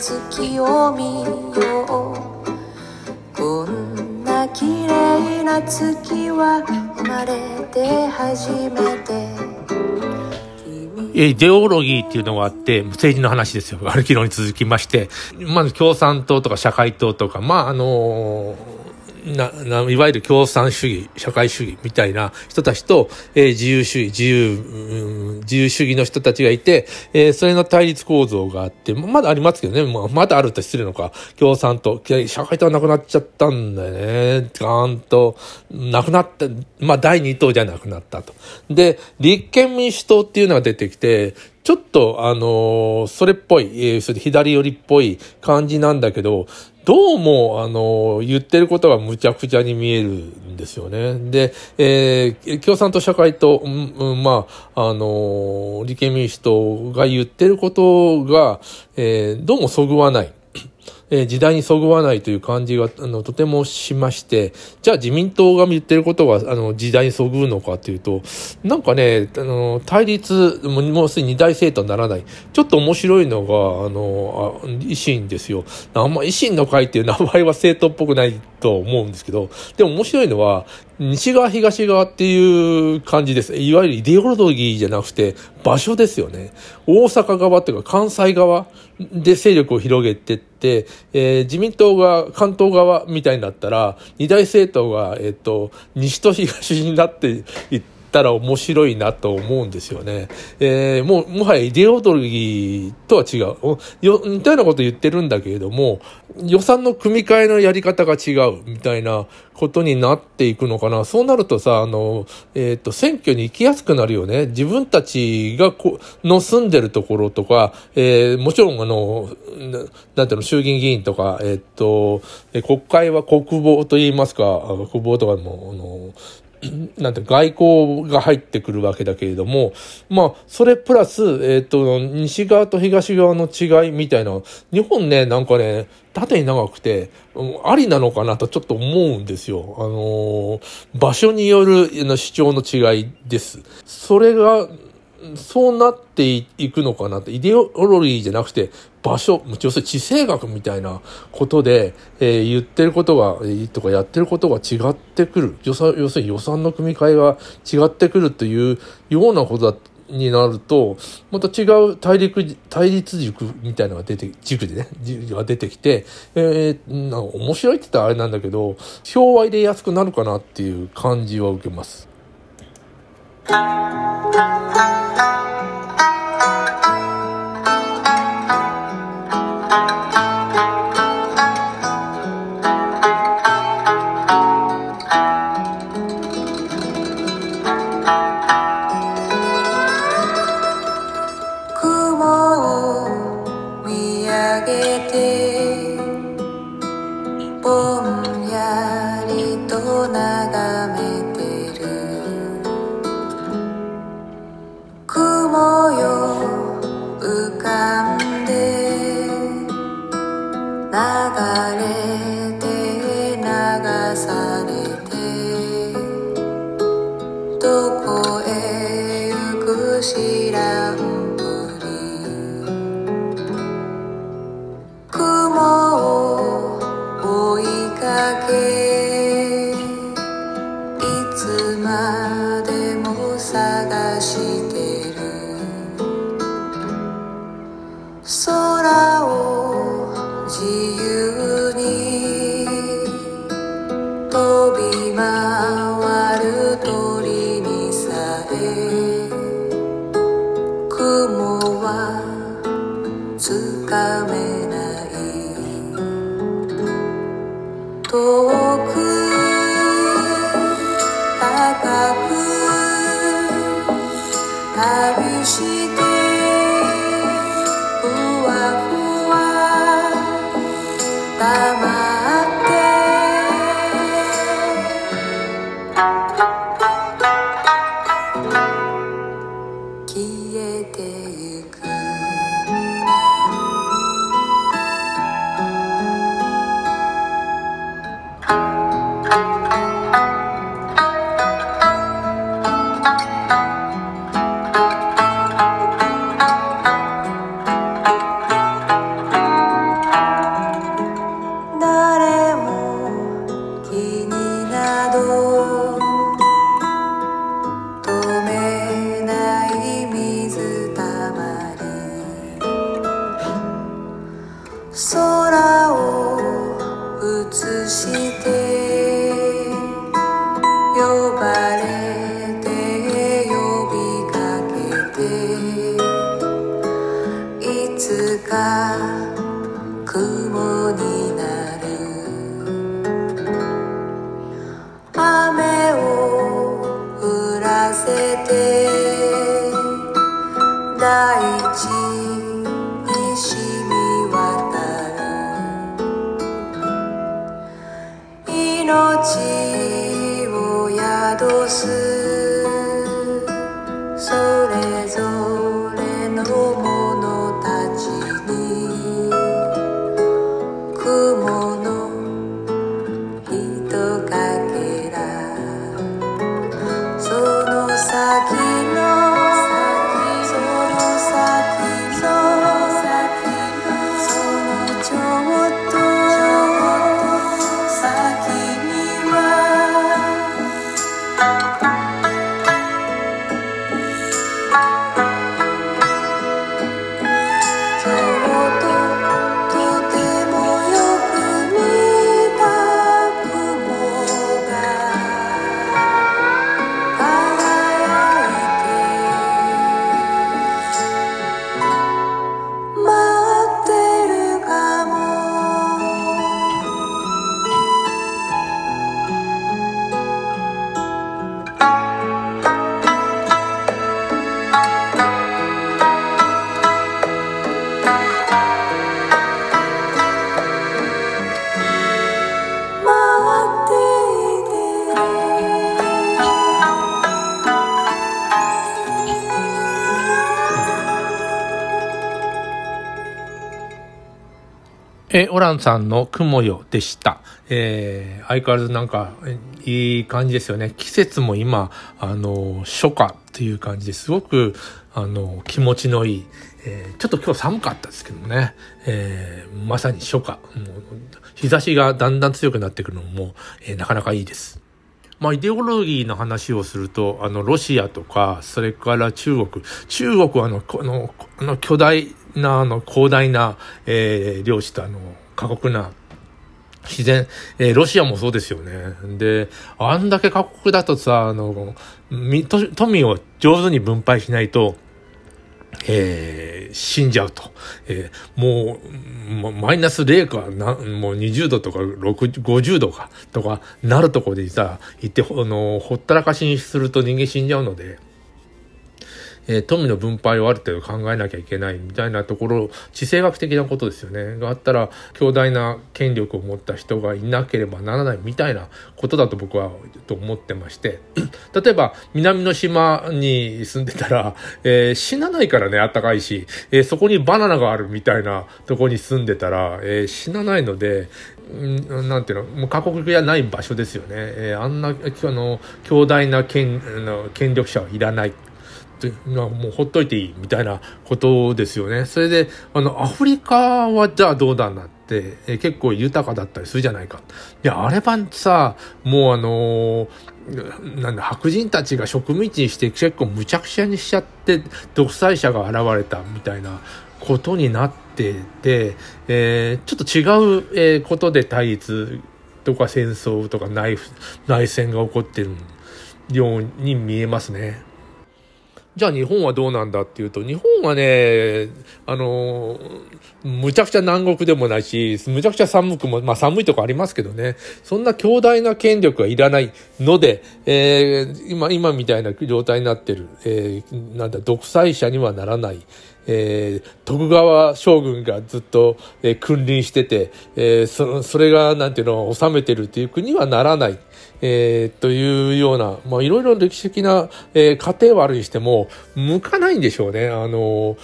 月を見よう。こんな綺麗な月は生まれて初めて。イデオロギーっていうのがあって、政治の話ですよ。ある昨日に続きまして、まず共産党とか社会党とか、まあ、あのーな、な、いわゆる共産主義、社会主義みたいな人たちと、えー、自由主義、自由、うん、自由主義の人たちがいて、えー、それの対立構造があって、まだありますけどね、ま、まだあると失礼のか、共産党、社会党はなくなっちゃったんだよね。ガーンと、なくなった、まあ、第二党じゃなくなったと。で、立憲民主党っていうのが出てきて、ちょっと、あのー、それっぽい、えー、それ左寄りっぽい感じなんだけど、どうも、あの、言ってることがむちゃくちゃに見えるんですよね。で、えー、共産党社会と、うん、う、まあ、あの、立憲民主党が言ってることが、えー、どうもそぐわない。えー、時代にそぐわないという感じが、あの、とてもしまして、じゃあ自民党が言ってることは、あの、時代にそぐうのかというと、なんかね、あの、対立、もうすでに二大政党にならない。ちょっと面白いのが、あの、あ維新ですよ。あんま維新の会っていう名前は政党っぽくないと思うんですけど、でも面白いのは、西側東側っていう感じです。いわゆるイデオロギーじゃなくて場所ですよね。大阪側っていうか関西側で勢力を広げてって、えー、自民党が関東側みたいになったら、二大政党が、えっ、ー、と、西と東になっていって、たら面白いなと思うんですよね。えー、もう、もはやイデオロギーとは違う。よ、似たようなこと言ってるんだけれども、予算の組み替えのやり方が違うみたいなことになっていくのかな。そうなるとさ、あの、えっ、ー、と、選挙に行きやすくなるよね。自分たちがこ、の住んでるところとか、えー、もちろんあの、なんていうの、衆議院議員とか、えっ、ー、と、国会は国防と言いますか、国防とかも、あの、なんて外交が入ってくるわけだけれども、まあ、それプラス、えっ、ー、と、西側と東側の違いみたいな、日本ね、なんかね、縦に長くて、ありなのかなとちょっと思うんですよ。あのー、場所による主張の違いです。それが、そうなっていくのかなって、イデオロギーじゃなくて、場所、要するに地政学みたいなことで、えー、言ってることが、とかやってることが違ってくる。予算要するに予算の組み替えが違ってくるというようなことだになると、また違う大陸、対立軸みたいなのが出て、軸でね、軸が出てきて、えー、なんか面白いって言ったらあれなんだけど、票は入れやすくなるかなっていう感じは受けます。地 come 雲はつかめ day. えオランさんの雲よでした。えー相変わらずなんか、いい感じですよね。季節も今、あの、初夏っていう感じですごく、あの、気持ちのいい、えーちょっと今日寒かったですけどもね、えーまさに初夏。もう日差しがだんだん強くなってくるのも、えーなかなかいいです。まあ、イデオロギーの話をすると、あの、ロシアとか、それから中国。中国はあの、この、この巨大な、あの、広大な、えー領地とあの、過酷な、自然、えーロシアもそうですよね。で、あんだけ過酷だとさ、あの、みと富を上手に分配しないと、えー死んじゃうと。えーもう、マイナス0かな、もう20度とか6 50度か、とかなるとこでさ、行って、あの、ほったらかしにすると人間死んじゃうので、えー富の分配をある程度考えなきゃいけないみたいなところ、地政学的なことですよね。があったら、強大な権力を持った人がいなければならないみたいなことだと僕はと思ってまして、例えば、南の島に住んでたら、えー死なないからね、暖かいし、えーそこにバナナがあるみたいなとこに住んでたら、えー死なないので、なんていうの、もう過酷じゃない場所ですよね。えーあんな、あの、強大な権あの権力者はいらない。もうほっといていいみたいなことですよね。それで、あの、アフリカはじゃあどうだんだって、え結構豊かだったりするじゃないか。いや、あれはさ、もうあのーなんだ、白人たちが植民地にして結構無茶苦茶にしちゃって、独裁者が現れたみたいなことになってて、えーちょっと違う、えことで対立とか戦争とか内内戦が起こってるように見えますね。じゃあ日本はどうなんだっていうと、日本はね、あの、むちゃくちゃ南国でもないし、むちゃくちゃ寒くも、まあ寒いとこありますけどね、そんな強大な権力はいらないので、えー今、今みたいな状態になってる、えーなんだ、独裁者にはならない、えー徳川将軍がずっと、えー君臨してて、えーそそれが、なんていうの、治めてるっていう国はならない。えーというような、まあ、いろいろ歴史的な、えー過程はあるにしても、向かないんでしょうね。あの、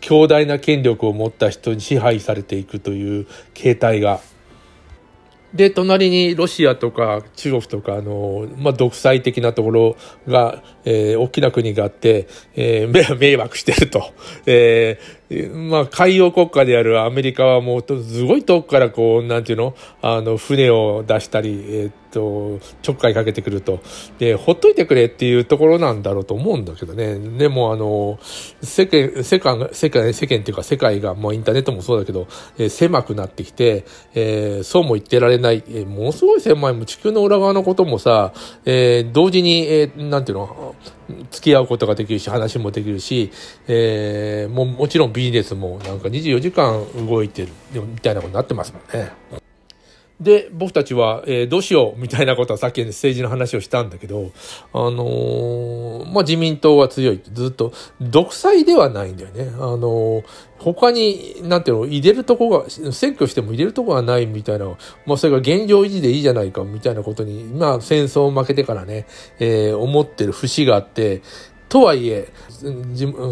強大な権力を持った人に支配されていくという形態が。で、隣にロシアとか中国とか、あの、まあ、独裁的なところが、えー大きな国があって、えー 迷惑してると。えーまあ、海洋国家であるアメリカはもう、すごい遠くからこう、なんていうの？あの、船を出したり、えーっと、ちょっかいかけてくると。で、ほっといてくれっていうところなんだろうと思うんだけどね。でも、あの、世間、世界、世界、世間っていうか世界が、もうインターネットもそうだけど、えー狭くなってきて、えーそうも言ってられない、えーものすごい狭い、地球の裏側のこともさ、えー同時に、えーなんていうの、付き合うことができるし、話もできるし、えーももちろんビジネスもなんか24時間動いてる、みたいなことになってますもんね。で、僕たちは、えー、どうしようみたいなことはさっき政治の話をしたんだけど、あのー、まあ、自民党は強いずっと、独裁ではないんだよね。あのー、他に、なんていうの、入れるとこが、選挙しても入れるとこがないみたいな、まあ、それが現状維持でいいじゃないかみたいなことに、まあ、戦争を負けてからね、えー、思ってる節があって、とはいえ、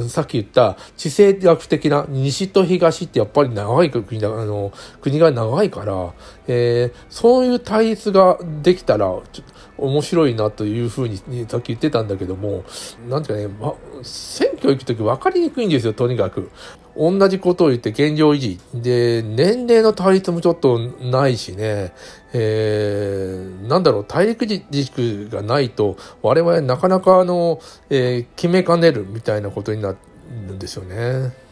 さっき言った地政学的な西と東ってやっぱり長い国だ、あの、国が長いから、えー、そういう対立ができたら、面白いなというふうに、さっき言ってたんだけども、なんていうかね、ま、選挙行くとき分かりにくいんですよ、とにかく。同じことを言って現状維持。で、年齢の対立もちょっとないしね、えー、なんだろう、大陸軸がないと、我々なかなかあの、えー、決めかねるみたいなことになるんですよね。